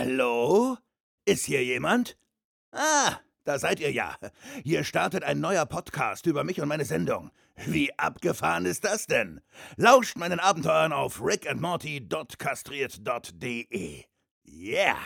Hallo? Ist hier jemand? Ah, da seid ihr ja. Hier startet ein neuer Podcast über mich und meine Sendung. Wie abgefahren ist das denn? Lauscht meinen Abenteuern auf rickandmorty.kastriert.de. Yeah!